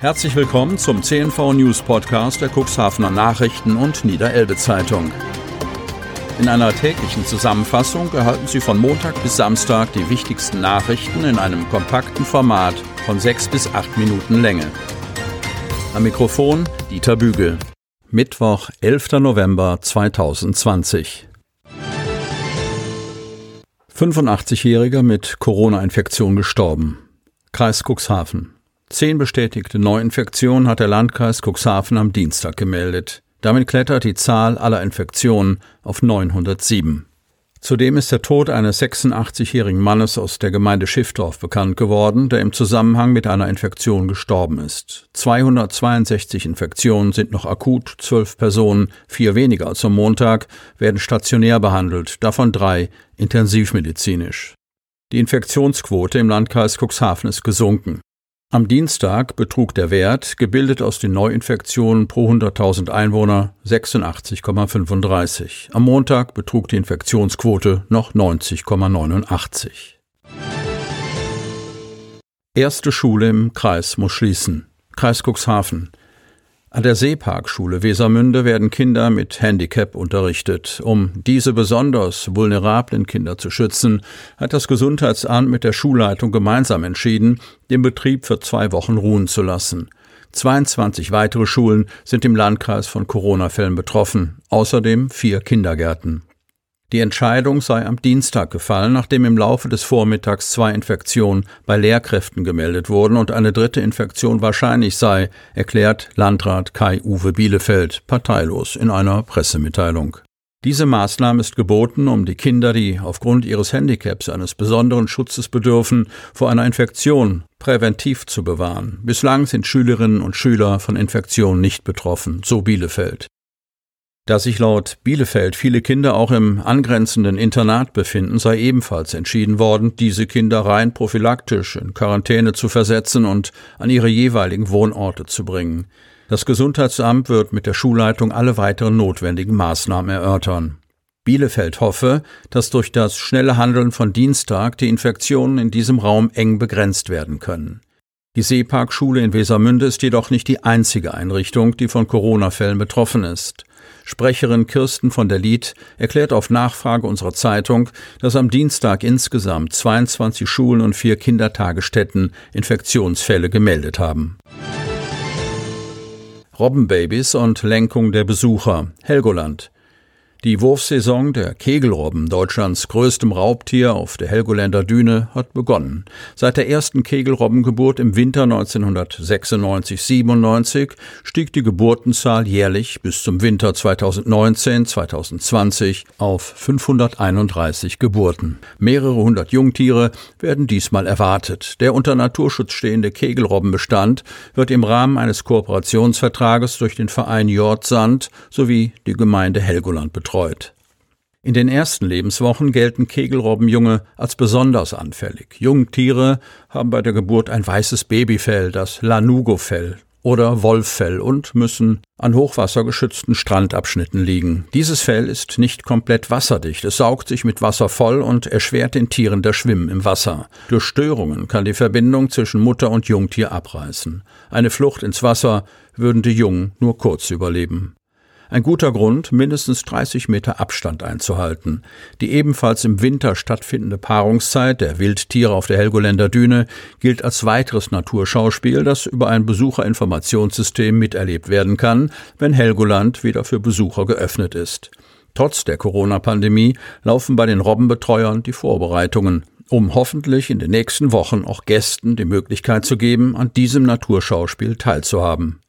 Herzlich willkommen zum CNV News Podcast der Cuxhavener Nachrichten und Niederelbe Zeitung. In einer täglichen Zusammenfassung erhalten Sie von Montag bis Samstag die wichtigsten Nachrichten in einem kompakten Format von sechs bis acht Minuten Länge. Am Mikrofon Dieter Bügel. Mittwoch, 11. November 2020. 85-Jähriger mit Corona-Infektion gestorben. Kreis Cuxhaven. Zehn bestätigte Neuinfektionen hat der Landkreis Cuxhaven am Dienstag gemeldet. Damit klettert die Zahl aller Infektionen auf 907. Zudem ist der Tod eines 86-jährigen Mannes aus der Gemeinde Schiffdorf bekannt geworden, der im Zusammenhang mit einer Infektion gestorben ist. 262 Infektionen sind noch akut, zwölf Personen, vier weniger als am Montag, werden stationär behandelt, davon drei intensivmedizinisch. Die Infektionsquote im Landkreis Cuxhaven ist gesunken. Am Dienstag betrug der Wert, gebildet aus den Neuinfektionen pro 100.000 Einwohner, 86,35. Am Montag betrug die Infektionsquote noch 90,89. Erste Schule im Kreis muss schließen. Kreis Cuxhaven. An der Seeparkschule Wesermünde werden Kinder mit Handicap unterrichtet. Um diese besonders vulnerablen Kinder zu schützen, hat das Gesundheitsamt mit der Schulleitung gemeinsam entschieden, den Betrieb für zwei Wochen ruhen zu lassen. 22 weitere Schulen sind im Landkreis von Corona-Fällen betroffen, außerdem vier Kindergärten. Die Entscheidung sei am Dienstag gefallen, nachdem im Laufe des Vormittags zwei Infektionen bei Lehrkräften gemeldet wurden und eine dritte Infektion wahrscheinlich sei, erklärt Landrat Kai-Uwe Bielefeld parteilos in einer Pressemitteilung. Diese Maßnahme ist geboten, um die Kinder, die aufgrund ihres Handicaps eines besonderen Schutzes bedürfen, vor einer Infektion präventiv zu bewahren. Bislang sind Schülerinnen und Schüler von Infektionen nicht betroffen, so Bielefeld. Da sich laut Bielefeld viele Kinder auch im angrenzenden Internat befinden, sei ebenfalls entschieden worden, diese Kinder rein prophylaktisch in Quarantäne zu versetzen und an ihre jeweiligen Wohnorte zu bringen. Das Gesundheitsamt wird mit der Schulleitung alle weiteren notwendigen Maßnahmen erörtern. Bielefeld hoffe, dass durch das schnelle Handeln von Dienstag die Infektionen in diesem Raum eng begrenzt werden können. Die Seeparkschule in Wesermünde ist jedoch nicht die einzige Einrichtung, die von Corona-Fällen betroffen ist. Sprecherin Kirsten von der Lied erklärt auf Nachfrage unserer Zeitung, dass am Dienstag insgesamt 22 Schulen und vier Kindertagesstätten Infektionsfälle gemeldet haben. Robbenbabys und Lenkung der Besucher. Helgoland. Die Wurfsaison der Kegelrobben, Deutschlands größtem Raubtier auf der Helgoländer Düne, hat begonnen. Seit der ersten Kegelrobbengeburt im Winter 1996-97 stieg die Geburtenzahl jährlich bis zum Winter 2019-2020 auf 531 Geburten. Mehrere hundert Jungtiere werden diesmal erwartet. Der unter Naturschutz stehende Kegelrobbenbestand wird im Rahmen eines Kooperationsvertrages durch den Verein Jordsand sowie die Gemeinde Helgoland betreut betreut. In den ersten Lebenswochen gelten Kegelrobbenjunge als besonders anfällig. Jungtiere haben bei der Geburt ein weißes Babyfell, das Lanugo-Fell oder Wolffell und müssen an hochwassergeschützten Strandabschnitten liegen. Dieses Fell ist nicht komplett wasserdicht. Es saugt sich mit Wasser voll und erschwert den Tieren das Schwimmen im Wasser. Durch Störungen kann die Verbindung zwischen Mutter und Jungtier abreißen. Eine Flucht ins Wasser würden die Jungen nur kurz überleben. Ein guter Grund, mindestens 30 Meter Abstand einzuhalten. Die ebenfalls im Winter stattfindende Paarungszeit der Wildtiere auf der Helgoländer Düne gilt als weiteres Naturschauspiel, das über ein Besucherinformationssystem miterlebt werden kann, wenn Helgoland wieder für Besucher geöffnet ist. Trotz der Corona-Pandemie laufen bei den Robbenbetreuern die Vorbereitungen, um hoffentlich in den nächsten Wochen auch Gästen die Möglichkeit zu geben, an diesem Naturschauspiel teilzuhaben.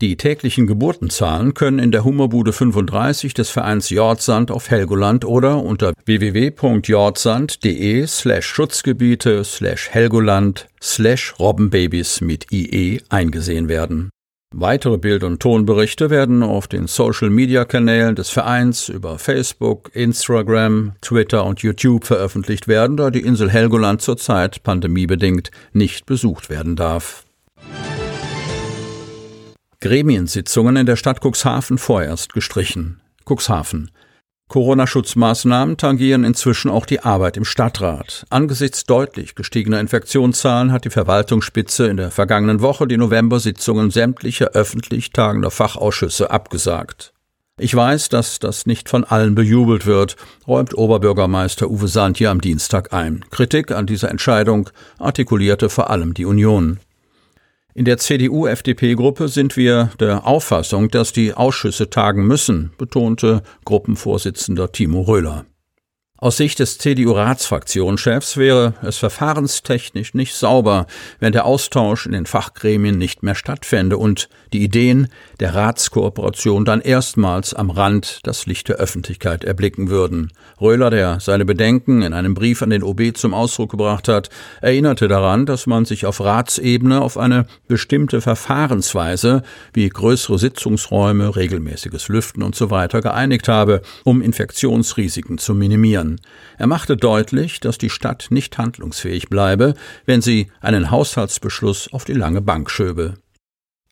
Die täglichen Geburtenzahlen können in der Hummerbude 35 des Vereins Jordsand auf Helgoland oder unter www.jordsand.de slash Schutzgebiete slash Helgoland slash Robbenbabys mit IE eingesehen werden. Weitere Bild- und Tonberichte werden auf den Social-Media-Kanälen des Vereins über Facebook, Instagram, Twitter und YouTube veröffentlicht werden, da die Insel Helgoland zurzeit pandemiebedingt nicht besucht werden darf. Gremiensitzungen in der Stadt Cuxhaven vorerst gestrichen. Cuxhaven. Corona-Schutzmaßnahmen tangieren inzwischen auch die Arbeit im Stadtrat. Angesichts deutlich gestiegener Infektionszahlen hat die Verwaltungsspitze in der vergangenen Woche die November-Sitzungen sämtlicher öffentlich tagender Fachausschüsse abgesagt. Ich weiß, dass das nicht von allen bejubelt wird, räumt Oberbürgermeister Uwe Santje am Dienstag ein. Kritik an dieser Entscheidung artikulierte vor allem die Union. In der CDU-FDP-Gruppe sind wir der Auffassung, dass die Ausschüsse tagen müssen, betonte Gruppenvorsitzender Timo Röhler. Aus Sicht des CDU-Ratsfraktionschefs wäre es verfahrenstechnisch nicht sauber, wenn der Austausch in den Fachgremien nicht mehr stattfände und die Ideen der Ratskooperation dann erstmals am Rand das Licht der Öffentlichkeit erblicken würden. Röhler, der seine Bedenken in einem Brief an den OB zum Ausdruck gebracht hat, erinnerte daran, dass man sich auf Ratsebene auf eine bestimmte Verfahrensweise wie größere Sitzungsräume, regelmäßiges Lüften usw. So geeinigt habe, um Infektionsrisiken zu minimieren. Er machte deutlich, dass die Stadt nicht handlungsfähig bleibe, wenn sie einen Haushaltsbeschluss auf die lange Bank schöbe.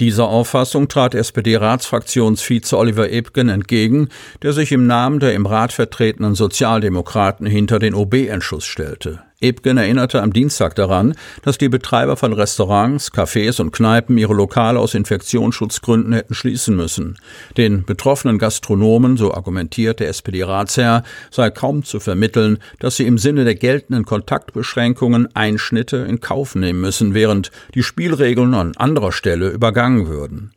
Dieser Auffassung trat SPD-Ratsfraktionsvize Oliver Ebgen entgegen, der sich im Namen der im Rat vertretenen Sozialdemokraten hinter den OB-Entschluss stellte. Ebgen erinnerte am Dienstag daran, dass die Betreiber von Restaurants, Cafés und Kneipen ihre Lokale aus Infektionsschutzgründen hätten schließen müssen. Den betroffenen Gastronomen, so argumentiert der SPD-Ratsherr, sei kaum zu vermitteln, dass sie im Sinne der geltenden Kontaktbeschränkungen Einschnitte in Kauf nehmen müssen, während die Spielregeln an anderer Stelle übergangen würden.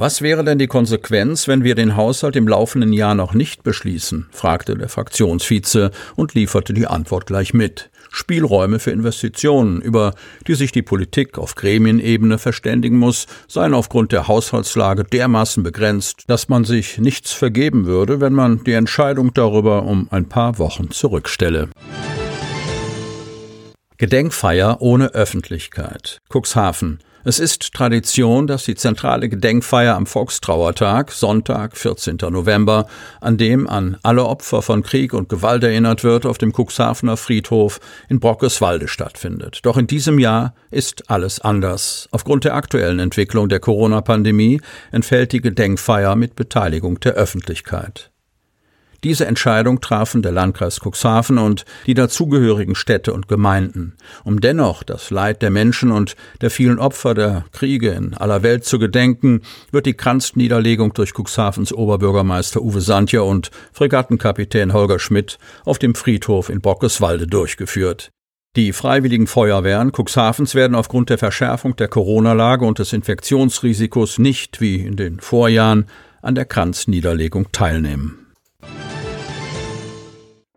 Was wäre denn die Konsequenz, wenn wir den Haushalt im laufenden Jahr noch nicht beschließen? fragte der Fraktionsvize und lieferte die Antwort gleich mit. Spielräume für Investitionen, über die sich die Politik auf Gremienebene verständigen muss, seien aufgrund der Haushaltslage dermaßen begrenzt, dass man sich nichts vergeben würde, wenn man die Entscheidung darüber um ein paar Wochen zurückstelle. Gedenkfeier ohne Öffentlichkeit. Cuxhaven. Es ist Tradition, dass die zentrale Gedenkfeier am Volkstrauertag, Sonntag, 14. November, an dem an alle Opfer von Krieg und Gewalt erinnert wird, auf dem Cuxhavener Friedhof in Brockeswalde stattfindet. Doch in diesem Jahr ist alles anders. Aufgrund der aktuellen Entwicklung der Corona-Pandemie entfällt die Gedenkfeier mit Beteiligung der Öffentlichkeit. Diese Entscheidung trafen der Landkreis Cuxhaven und die dazugehörigen Städte und Gemeinden, um dennoch das Leid der Menschen und der vielen Opfer der Kriege in aller Welt zu gedenken, wird die Kranzniederlegung durch Cuxhavens Oberbürgermeister Uwe Santja und Fregattenkapitän Holger Schmidt auf dem Friedhof in Bockeswalde durchgeführt. Die freiwilligen Feuerwehren Cuxhavens werden aufgrund der Verschärfung der Corona-Lage und des Infektionsrisikos nicht wie in den Vorjahren an der Kranzniederlegung teilnehmen.